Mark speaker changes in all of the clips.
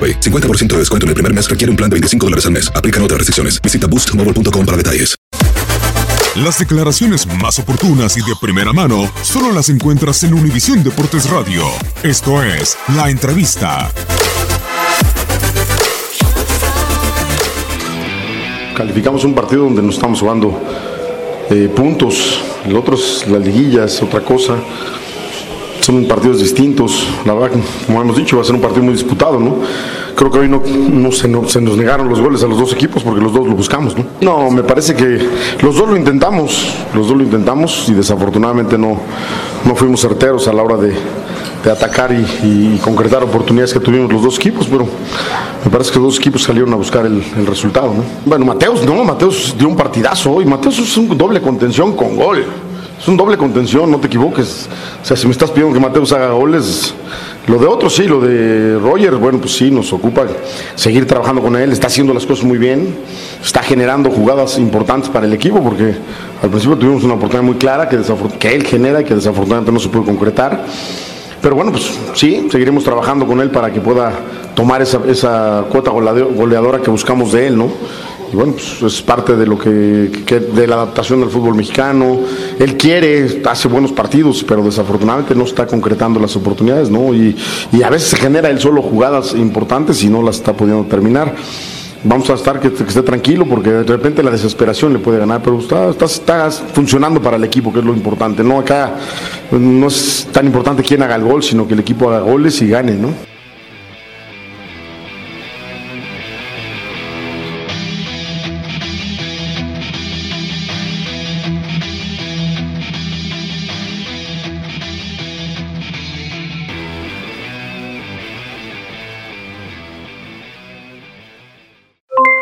Speaker 1: AroPay. 50% de descuento en el primer mes requiere un plan de 25 dólares al mes. Aplican otras restricciones. Visita boostmobile.com para detalles.
Speaker 2: Las declaraciones más oportunas y de primera mano solo las encuentras en Univisión Deportes Radio. Esto es La Entrevista.
Speaker 3: Calificamos un partido donde no estamos jugando eh, puntos. El otro es la liguilla, es otra cosa. Son partidos distintos. La verdad, como hemos dicho, va a ser un partido muy disputado, ¿no? Creo que hoy no, se, no- se nos negaron los goles a los dos equipos porque los dos lo buscamos, ¿no? No, me parece que los dos lo intentamos, los dos lo intentamos y desafortunadamente no, no fuimos certeros a la hora de, de atacar y, concretar oportunidades que tuvimos los dos equipos, pero me parece que los dos equipos salieron a buscar el, el resultado, ¿no? Bueno, Mateos, no, Mateos dio un partidazo hoy. Mateos es un doble contención con gol. Es un doble contención, no te equivoques. O sea, si me estás pidiendo que Mateus haga goles, lo de otros sí, lo de Roger, bueno, pues sí, nos ocupa seguir trabajando con él, está haciendo las cosas muy bien, está generando jugadas importantes para el equipo, porque al principio tuvimos una oportunidad muy clara que, que él genera y que desafortunadamente no se puede concretar. Pero bueno, pues sí, seguiremos trabajando con él para que pueda tomar esa, esa cuota goleadora que buscamos de él, ¿no? Y bueno, pues es parte de lo que, que- de la adaptación del fútbol mexicano. Él quiere, hace buenos partidos, pero desafortunadamente no está concretando las oportunidades, ¿no? Y, y a veces se genera él solo jugadas importantes y no las está pudiendo terminar. Vamos a estar que, que esté tranquilo porque de repente la desesperación le puede ganar, pero está, está, está funcionando para el equipo, que es lo importante. No acá no es tan importante quién haga el gol, sino que el equipo haga goles y gane, ¿no?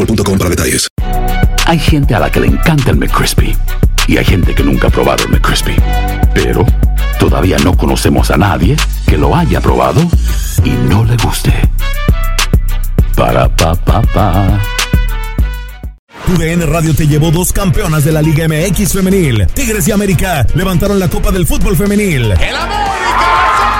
Speaker 1: boostmobile.com para detalles.
Speaker 4: Hay gente a la que le encanta el McCrispy y hay gente que nunca ha probado el McCrispy. Pero todavía no conocemos a nadie que lo haya probado y no le guste. Para pa pa pa.
Speaker 5: TUDN Radio te llevó dos campeonas de la Liga MX femenil. Tigres y América levantaron la Copa del Fútbol femenil.
Speaker 6: El América, las